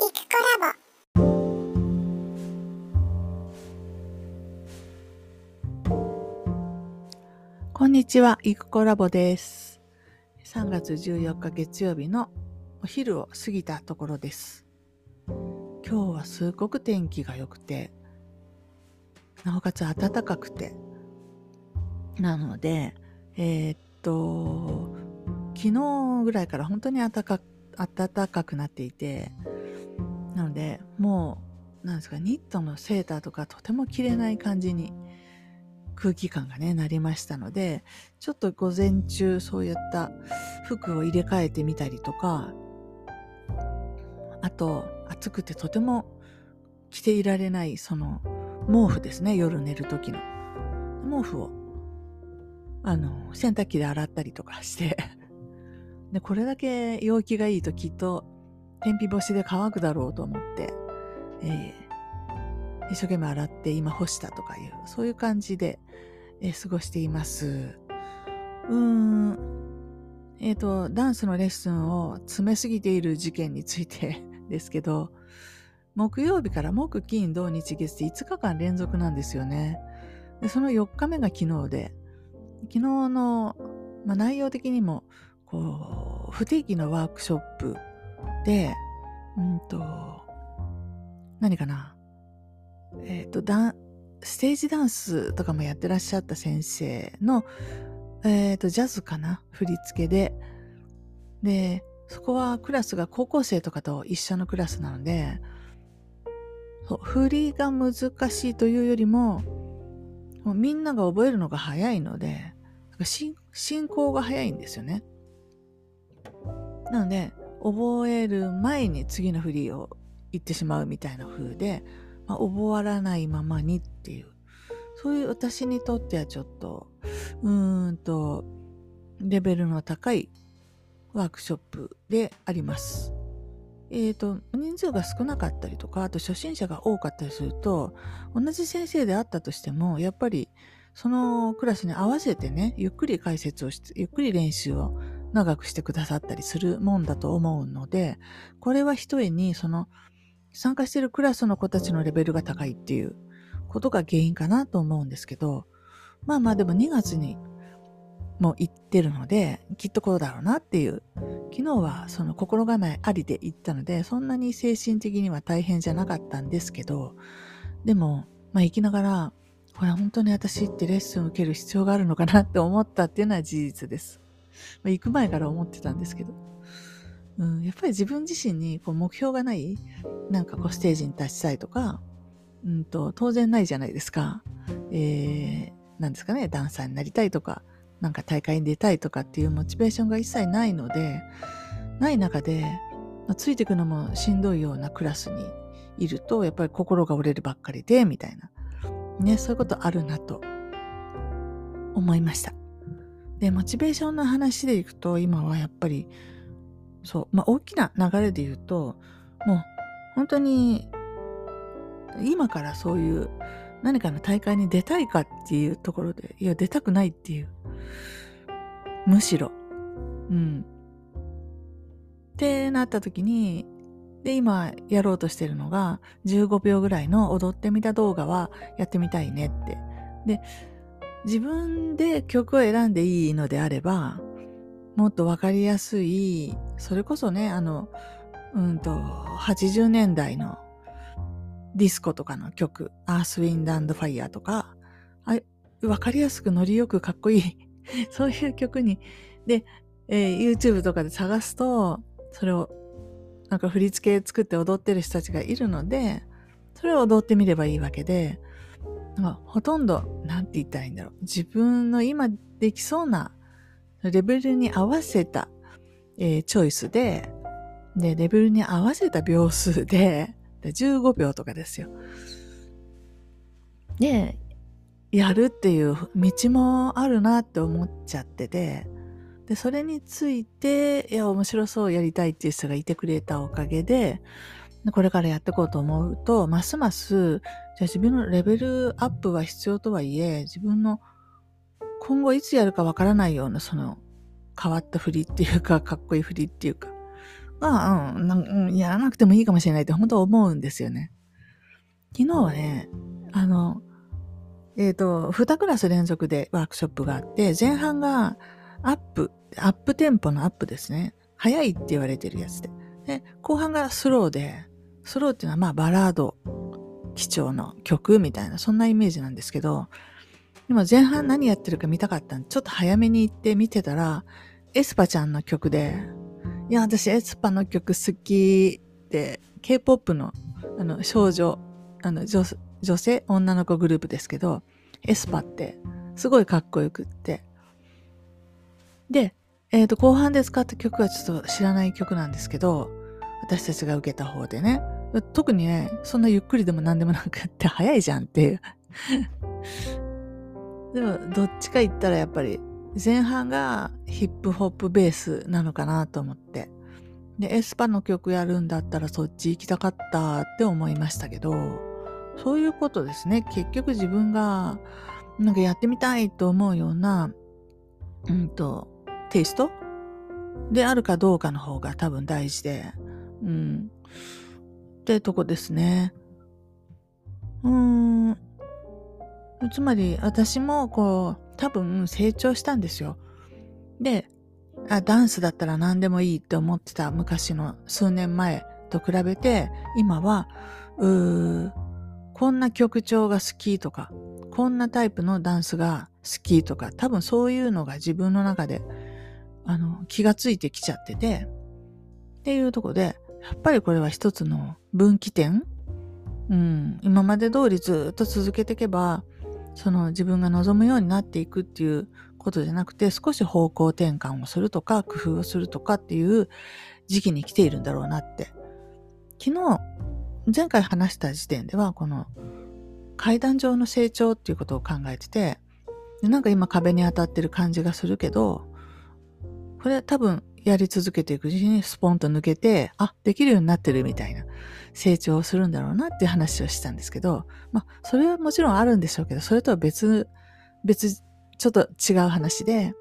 コラボこんにちは、イクコラボです。3月14日月曜日のお昼を過ぎたところです。今日はすごく天気が良くて、なおかつ暖かくて、なので、えー、っと、昨日ぐらいから本当に暖か暖かくなっていて、なので、もう、なんですか、ニットのセーターとかとても着れない感じに空気感がね、なりましたので、ちょっと午前中そういった服を入れ替えてみたりとか、あと、暑くてとても着ていられない、その、毛布ですね、夜寝る時の。毛布を、あの、洗濯機で洗ったりとかしてで、これだけ陽気がいいときっと天日干しで乾くだろうと思って、えー、一生懸命洗って今干したとかいう、そういう感じで、えー、過ごしています。うーん、えっ、ー、と、ダンスのレッスンを詰めすぎている事件について ですけど、木曜日から木、金、土、日、月で5日間連続なんですよね。でその4日目が昨日で、昨日の、まあ、内容的にも、こう、不定期のワークショップで、うんと、何かな？えっ、ー、と、ダン、ステージダンスとかもやってらっしゃった先生の、えっ、ー、と、ジャズかな？振り付けで。で、そこはクラスが高校生とかと一緒のクラスなので、そう振りが難しいというよりも、もうみんなが覚えるのが早いので、進行が早いんですよね。なので、覚える前に次の振りを言ってしまうみたいな風で、まあ、覚わらないままにっていう、そういう私にとってはちょっと、うーんと、レベルの高いワークショップであります。えっ、ー、と、人数が少なかったりとか、あと初心者が多かったりすると、同じ先生であったとしても、やっぱりそのクラスに合わせてね、ゆっくり解説をして、ゆっくり練習を長くしてくださったりするもんだと思うので、これは一重にその参加しているクラスの子たちのレベルが高いっていうことが原因かなと思うんですけど、まあまあでも2月にもう行ってるので、きっとこうだろうなっていう。昨日はその心構えありで行ったので、そんなに精神的には大変じゃなかったんですけど、でも、まあ行きながら、これ本当に私ってレッスンを受ける必要があるのかなって思ったっていうのは事実です。まあ、行く前から思ってたんですけど。うん、やっぱり自分自身にこう目標がないなんかこうステージに立ちたいとか、うんと、当然ないじゃないですか。えー、なんですかね、ダンサーになりたいとか、なんか大会に出たいとかっていうモチベーションが一切ないので、ない中で、まあ、ついていくのもしんどいようなクラスにいると、やっぱり心が折れるばっかりで、みたいな。ね、そういうことあるなと思いました。で、モチベーションの話でいくと、今はやっぱり、そう、まあ大きな流れで言うと、もう本当に、今からそういう何かの大会に出たいかっていうところで、いや、出たくないっていう。むしろ。うん。ってなった時に、で、今やろうとしてるのが、15秒ぐらいの踊ってみた動画はやってみたいねって。で、自分で曲を選んでいいのであれば、もっとわかりやすい、それこそね、あの、うんと、80年代のディスコとかの曲、アースウィンドファイヤーとか、あわかりやすくノリよくかっこいい そういう曲に、で、えー、YouTube とかで探すと、それを、なんか振り付け作って踊ってる人たちがいるので、それを踊ってみればいいわけで、ほとんど、なんて言ったらいいんだろう。自分の今できそうなレベルに合わせた、えー、チョイスで、で、レベルに合わせた秒数で、で15秒とかですよ。で、やるっていう道もあるなって思っちゃってて、で、それについて、いや、面白そうやりたいっていう人がいてくれたおかげで、これからやっていこうと思うと、ますます、じゃあ自分のレベルアップは必要とはいえ、自分の今後いつやるかわからないような、その変わった振りっていうか、かっこいい振りっていうか、が、うん、うん、やらなくてもいいかもしれないって本当思うんですよね。昨日はね、あの、えっ、ー、と、2クラス連続でワークショップがあって、前半がアップ、アップテンポのアップですね。早いって言われてるやつで。で、後半がスローで、スロっていうのはまあバラード、基調の曲みたいな、そんなイメージなんですけど、でも前半何やってるか見たかったんで、ちょっと早めに行って見てたら、 aespa ちゃんの曲で、いや、私 aespa の曲好きで、K-POP のあの少女、あの女女性、女の子グループですけど、 aespa ってすごいかっこよくって。で、えっ、ー、と、後半で使った曲はちょっと知らない曲なんですけど、私たちが受けた方でね、特にね、そんなゆっくりでも何でもなくって早いじゃんっていう。でも、どっちか言ったらやっぱり前半がヒップホップベースなのかなと思って。で、エスパの曲やるんだったらそっち行きたかったって思いましたけど、そういうことですね。結局自分がなんかやってみたいと思うような、うんと、テイストであるかどうかの方が多分大事で、うん。ってとこですね。うーん。つまり私もこう、多分成長したんですよ。で、あダンスだったら何でもいいって思ってた昔の数年前と比べて、今は、うーこんな曲調が好きとか、こんなタイプのダンスが好きとか、多分そういうのが自分の中で、あの、気がついてきちゃってて、っていうとこで、やっぱりこれは一つの分岐点？うん、今まで通りずっと続けていけば、その自分が望むようになっていくっていうことじゃなくて、少し方向転換をするとか、工夫をするとかっていう時期に来ているんだろうなって。昨日、前回話した時点では、この階段上の成長っていうことを考えてて、なんか今壁に当たってる感じがするけど、これ多分やり続けていくうちにスポンと抜けて、あ、できるようになってるみたいな成長をするんだろうなっていう話をしたんですけど、まあ、それはもちろんあるんでしょうけど、それとは別、別、ちょっと違う話で、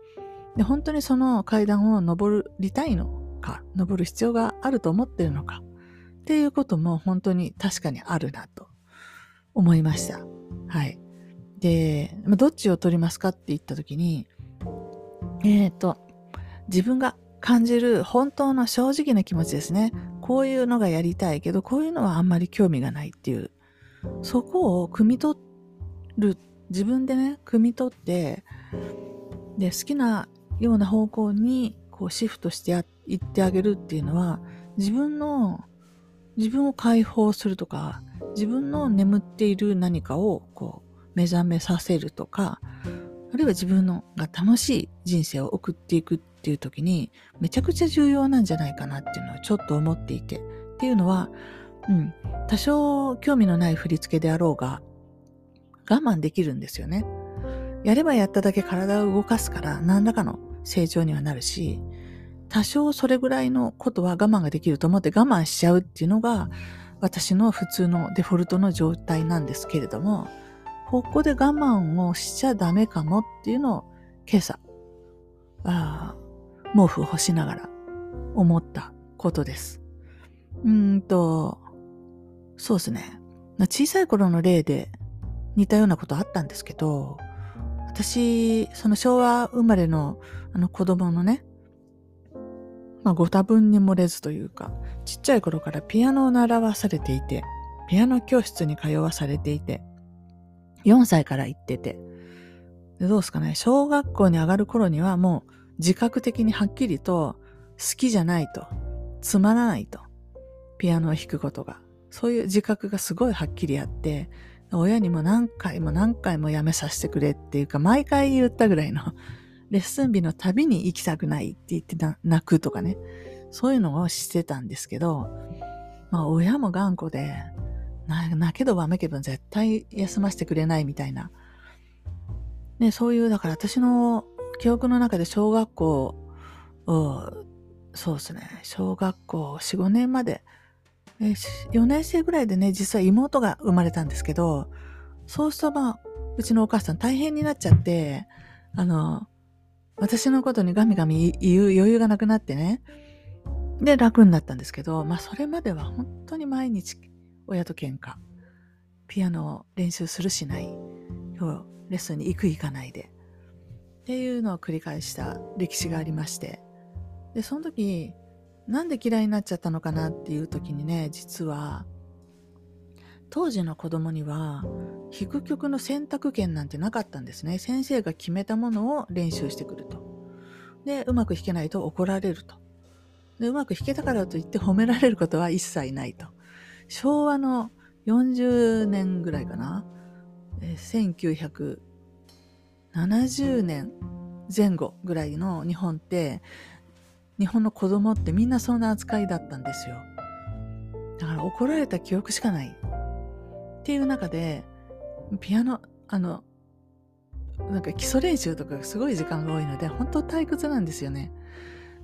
で本当にその階段を登りたいのか、登る必要があると思ってるのか、っていうことも本当に確かにあるなと思いました。はい。で、どっちを取りますかって言ったときに、えっ、ー、と、自分が感じる本当の正直な気持ちですね。こういうのがやりたいけど、こういうのはあんまり興味がないっていう。そこを汲み取る、自分でね、汲み取って、で、好きなような方向にこうシフトしていってあげるっていうのは、自分の、自分を解放するとか、自分の眠っている何かをこう目覚めさせるとか、あるいは自分のが楽しい人生を送っていくっていう時にめちゃくちゃ重要なんじゃないかなっていうのはちょっと思っていて。っていうのは、うん、多少興味のない振り付けであろうが我慢できるんですよね。やればやっただけ体を動かすから何らかの成長にはなるし、多少それぐらいのことは我慢ができると思って我慢しちゃうっていうのが私の普通のデフォルトの状態なんですけれども、ここで我慢をしちゃダメかもっていうのを今朝、あ毛布を干しながら思ったことです。うんと、そうですね。小さい頃の例で似たようなことあったんですけど、私、その昭和生まれのあの子供のね、まあご多分に漏れずというか、ちっちゃい頃からピアノを習わされていて、ピアノ教室に通わされていて、4歳から行ってて、でどうですかね、小学校に上がる頃にはもう自覚的にはっきりと好きじゃないと、つまらないと、ピアノを弾くことが。そういう自覚がすごいはっきりあって、親にも何回も何回もやめさせてくれっていうか、毎回言ったぐらいの、レッスン日のたびに行きたくないって言って泣くとかね、そういうのをしてたんですけど、まあ親も頑固で、泣けどわめけば絶対休ませてくれないみたいな。ね、そういう、だから私の記憶の中で小学校、そうですね、小学校4、5年まで、え4年生ぐらいでね、実は妹が生まれたんですけど、そうするとまあ、うちのお母さん大変になっちゃって、あの、私のことにガミガミ言う余裕がなくなってね、で、楽になったんですけど、まあそれまでは本当に毎日親と喧嘩。ピアノを練習するしない。レッスンに行く行かないで。っていうのを繰り返した歴史がありまして。でその時なんで嫌いになっちゃったのかなっていう時にね実は当時の子供には弾く曲の選択権なんてなかったんですね。先生が決めたものを練習してくると。でうまく弾けないと怒られると。でうまく弾けたからといって褒められることは一切ないと。昭和の40年ぐらいかな。1900 70年前後ぐらいの日本って日本の子供ってみんなそんな扱いだったんですよ。だから怒られた記憶しかない。っていう中でピアノあのなんか基礎練習とかすごい時間が多いので本当退屈なんですよね。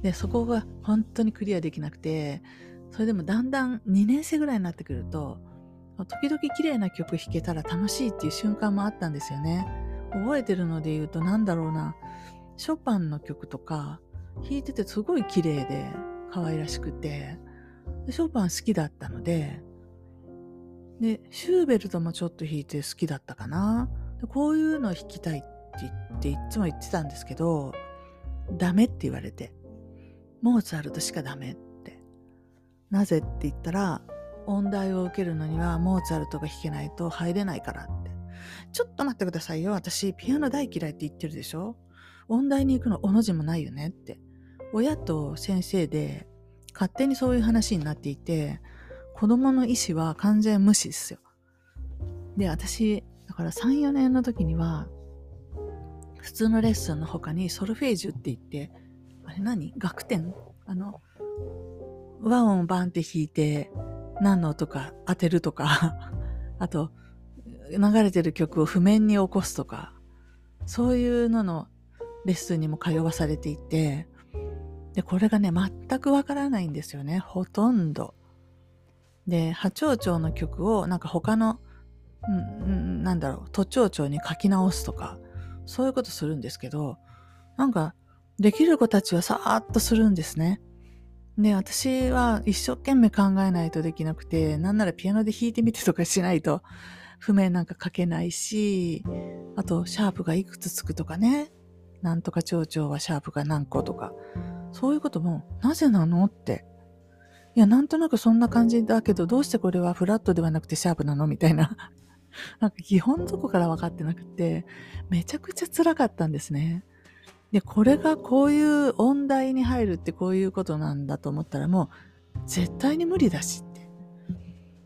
でそこが本当にクリアできなくてそれでもだんだん2年生ぐらいになってくると時々綺麗な曲弾けたら楽しいっていう瞬間もあったんですよね。覚えてるので言うとなんだろうな、ショパンの曲とか弾いててすごい綺麗で可愛らしくて、ショパン好きだったので、で、シューベルトもちょっと弾いて好きだったかな。でこういうの弾きたいって言っていつも言ってたんですけど、ダメって言われて。モーツァルトしかダメって。なぜって言ったら、音大を受けるのにはモーツァルトが弾けないと入れないからって。ちょっと待ってくださいよ。私、ピアノ大嫌いって言ってるでしょ？音大に行くのおの字もないよねって。親と先生で勝手にそういう話になっていて、子供の意思は完全無視ですよ。で、私、だから3、4年の時には、普通のレッスンの他にソルフェージュって言って、あれ何？楽点？あの、和音バンって弾いて、何の音か当てるとか あと、流れてる曲を譜面に起こすとか、そういうののレッスンにも通わされていて、で、これがね、全くわからないんですよね。ほとんど。で、波長長の曲をなんか他の、うん、なんだろう、都庁長に書き直すとか、そういうことするんですけど、なんか、できる子たちはさーっとするんですね。で、私は一生懸命考えないとできなくて、なんならピアノで弾いてみてとかしないと、譜面なんか書けないし、あと、シャープがいくつつくとかね、なんとか蝶々はシャープが何個とか、そういうことも、なぜなのっていや、なんとなくそんな感じだけど、どうしてこれはフラットではなくてシャープなのみたいな。なんか基本どこから分かってなくて、めちゃくちゃ辛かったんですね。で、これがこういう音大に入るってこういうことなんだと思ったらもう絶対に無理だしって。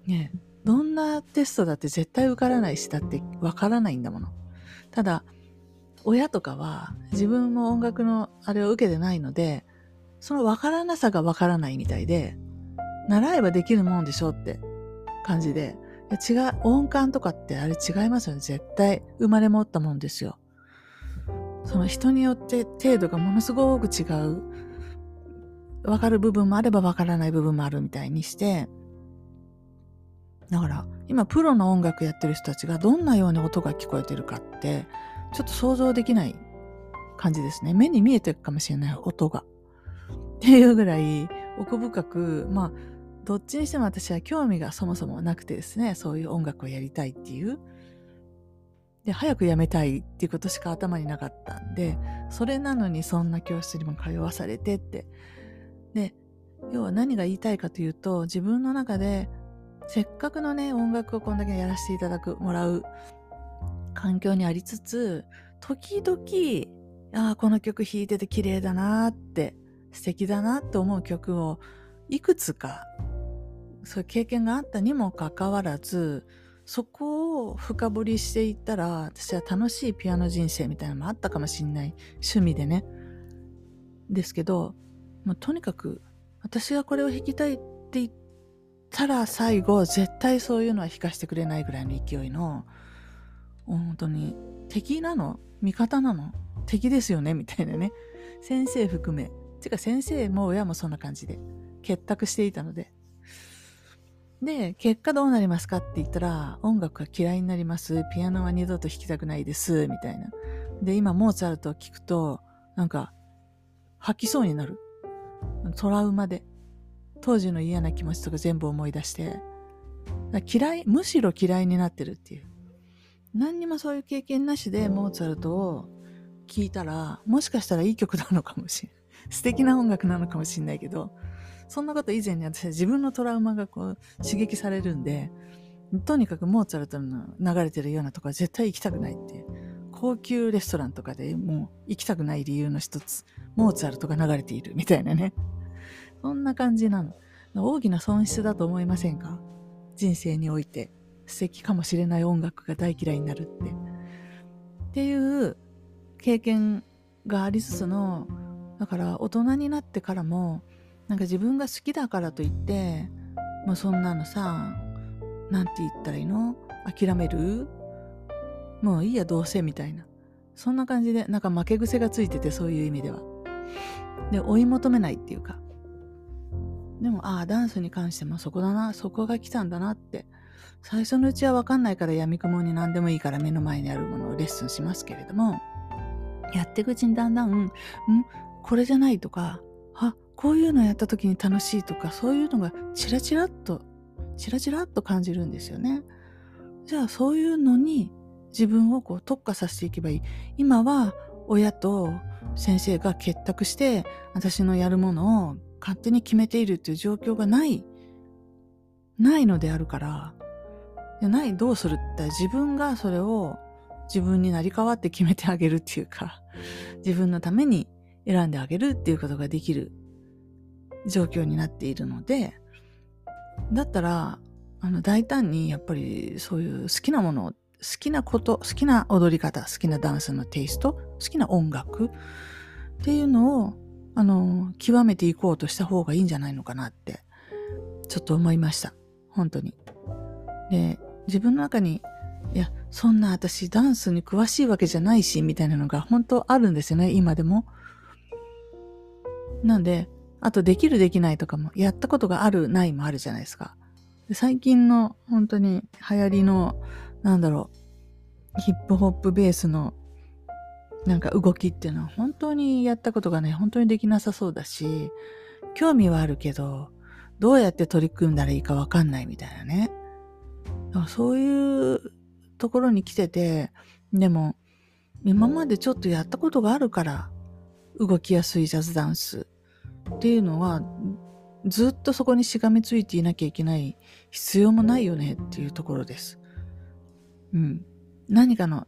ねどんなテストだって絶対受からないしだって分からないんだもの。ただ、親とかは自分も音楽のあれを受けてないので、その分からなさが分からないみたいで、習えばできるもんでしょって感じで。いや違う、音感とかってあれ違いますよね。絶対生まれ持ったもんですよ。その人によって程度がものすごく違う。わかる部分もあればわからない部分もあるみたいにして、だから今プロの音楽やってる人たちがどんなように音が聞こえてるかってちょっと想像できない感じですね。目に見えてるかもしれない音が。っていうぐらい奥深く、まあどっちにしても私は興味がそもそもなくてですね、そういう音楽をやりたいっていう。で、早くやめたいっていうことしか頭になかったんで、それなのにそんな教室にも通わされてって。で、要は何が言いたいかというと、自分の中で、せっかくのね、音楽をこんだけやらせていただく、もらう環境にありつつ、時々、ああ、この曲弾いてて綺麗だなって、素敵だなって思う曲をいくつかそういう経験があったにもかかわらず、そこを深掘りしていったら、私は楽しいピアノ人生みたいなのもあったかもしんない。趣味でね。ですけど、もうとにかく、私がこれを弾きたいって言ったら最後、絶対そういうのは弾かせてくれないぐらいの勢いの、本当に、敵なの？味方なの？敵ですよね？みたいなね。先生含め。てか先生も親もそんな感じで結託していたので。で、結果どうなりますかって言ったら、音楽が嫌いになります。ピアノは二度と弾きたくないです。みたいな。で、今、モーツァルトを聞くと、なんか、吐きそうになる。トラウマで。当時の嫌な気持ちとか全部思い出して、嫌い、むしろ嫌いになってるっていう。何にもそういう経験なしでモーツァルトを聴いたら、もしかしたらいい曲なのかもしれない。素敵な音楽なのかもしれないけど、そんなこと以前に私は自分のトラウマがこう刺激されるんで、とにかくモーツァルトの流れてるようなとこは絶対行きたくないって。高級レストランとかでもう行きたくない理由の一つ、モーツァルトが流れているみたいなね。そんな感じなの。大きな損失だと思いませんか？人生において素敵かもしれない音楽が大嫌いになるって。っていう経験がありつつの、だから大人になってからも、なんか自分が好きだからといって、もうそんなのさ、なんて言ったらいいの？諦める？もういいや、どうせみたいな。そんな感じで、なんか負け癖がついてて、そういう意味では。で、追い求めないっていうか。でも、ああ、ダンスに関してもそこだな、そこが来たんだなって。最初のうちはわかんないから闇雲に何でもいいから目の前にあるものをレッスンしますけれども、やっていくうちにだんだん、んこれじゃないとか、あ、こういうのやった時に楽しいとか、そういうのがチラチラっと、チラチラっと感じるんですよね。じゃあそういうのに自分をこう特化させていけばいい。今は親と先生が結託して私のやるものを勝手に決めているっていう状況がない、ないのであるから、ない、どうするって自分がそれを自分になり変わって決めてあげるっていうか、自分のために選んであげるっていうことができる状況になっているので、だったら、あの、大胆にやっぱりそういう好きなものを、好きなこと、好きな踊り方、好きなダンスのテイスト、好きな音楽っていうのをあの、極めていこうとした方がいいんじゃないのかなって、ちょっと思いました。本当に。で、自分の中に、いや、そんな私ダンスに詳しいわけじゃないし、みたいなのが本当あるんですよね、今でも。なんで、あとできるできないとかも、やったことがあるないもあるじゃないですか。で最近の本当に流行りの、なんだろう、ヒップホップベースのなんか動きっていうのは本当にやったことがね、本当にできなさそうだし、興味はあるけど、どうやって取り組んだらいいかわかんないみたいなね。だからそういうところに来てて、でも、今までちょっとやったことがあるから、動きやすいジャズダンスっていうのは、ずっとそこにしがみついていなきゃいけない必要もないよねっていうところです。うん。何かの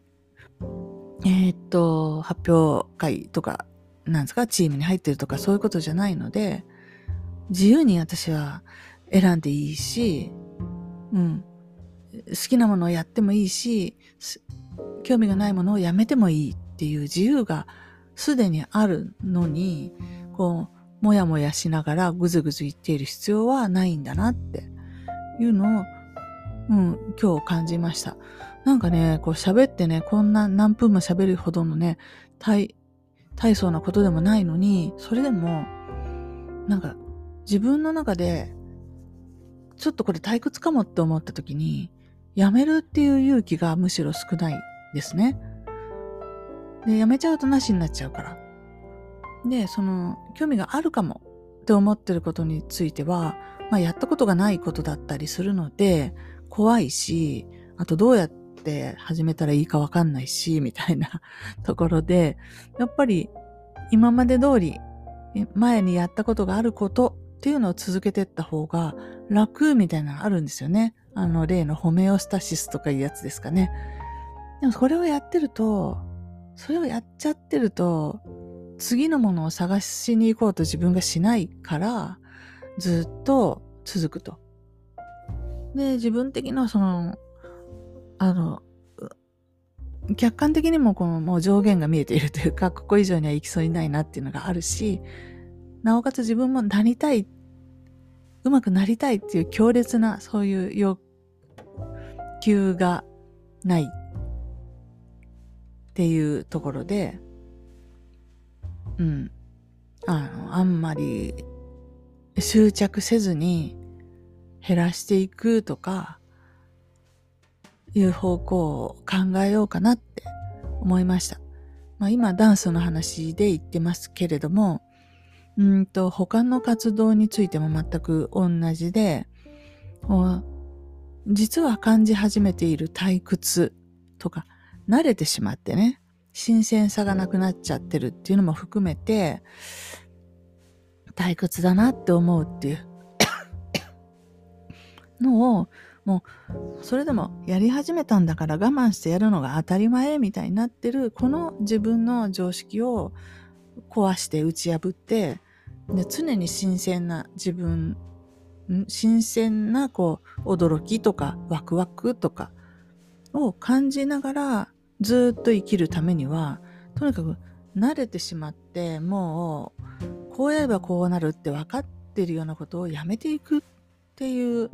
えー、っと、発表会とか、なんですか、チームに入ってるとか、そういうことじゃないので、自由に私は選んでいいし、うん。好きなものをやってもいいし、興味がないものをやめてもいいっていう自由がすでにあるのに、こう、もやもやしながらぐずぐず言っている必要はないんだなっていうのを、うん、今日感じました。なんかね、こう喋ってね、こんな何分も喋るほどのね、大、大層なことでもないのに、それでも、なんか自分の中で、ちょっとこれ退屈かもって思った時に、やめるっていう勇気がむしろ少ないですね。で、やめちゃうとなしになっちゃうから。で、その、興味があるかもって思ってることについては、まあ、やったことがないことだったりするので、怖いし、あとどうやってって始めたらいいかわかんないし、みたいな ところで、やっぱり今まで通り前にやったことがあることっていうのを続けてった方が楽みたいなのあるんですよね。あの例のホメオスタシスとかいうやつですかね。でもこれをやってると、それをやっちゃってると、次のものを探しに行こうと自分がしないから、ずっと続くと。で、自分的なそのあの、客観的にもこのもう上限が見えているというか、ここ以上には行きそうにないなっていうのがあるし、なおかつ自分もなりたい、うまくなりたいっていう強烈なそういう欲求がないっていうところで、うん、あの、あんまり執着せずに減らしていくとか、いう方向を考えようかなって思いました。まあ今ダンスの話で言ってますけれども、うんと、他の活動についても全く同じで、実は感じ始めている退屈とか、慣れてしまってね、新鮮さがなくなっちゃってるっていうのも含めて、退屈だなって思うっていう のを、もう、それでもやり始めたんだから我慢してやるのが当たり前みたいになってる、この自分の常識を壊して打ち破って、で常に新鮮な自分、新鮮なこう驚きとかワクワクとかを感じながらずっと生きるためには、とにかく慣れてしまって、もうこうやればこうなるって分かってるようなことをやめていくっていう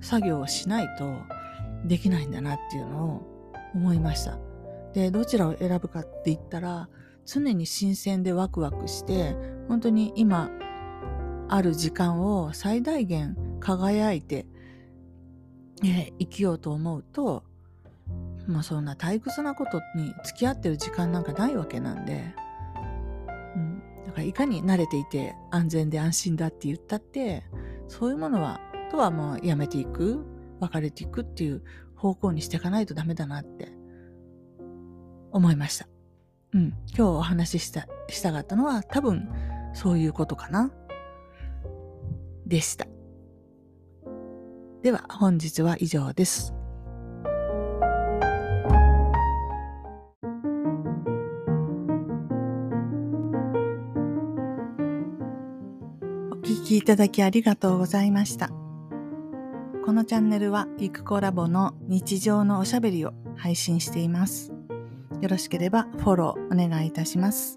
作業をしないとできないんだなっていうのを思いました。で、どちらを選ぶかって言ったら、常に新鮮でワクワクして、本当に今ある時間を最大限輝いて、え、生きようと思うと、まあそんな退屈なことに付き合ってる時間なんかないわけなんで、うん、だからいかに慣れていて安全で安心だって言ったって、そういうものは、とはもうやめていく、別れていくっていう方向にしていかないとダメだなって思いました。うん、今日お話しした、したかったのは多分そういうことかな。でした。では本日は以上です。お聞きいただきありがとうございました。このチャンネルはゆくコラボの日常のおしゃべりを配信しています。よろしければフォローお願いいたします。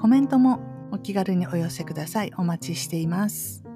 コメントもお気軽にお寄せください。お待ちしています。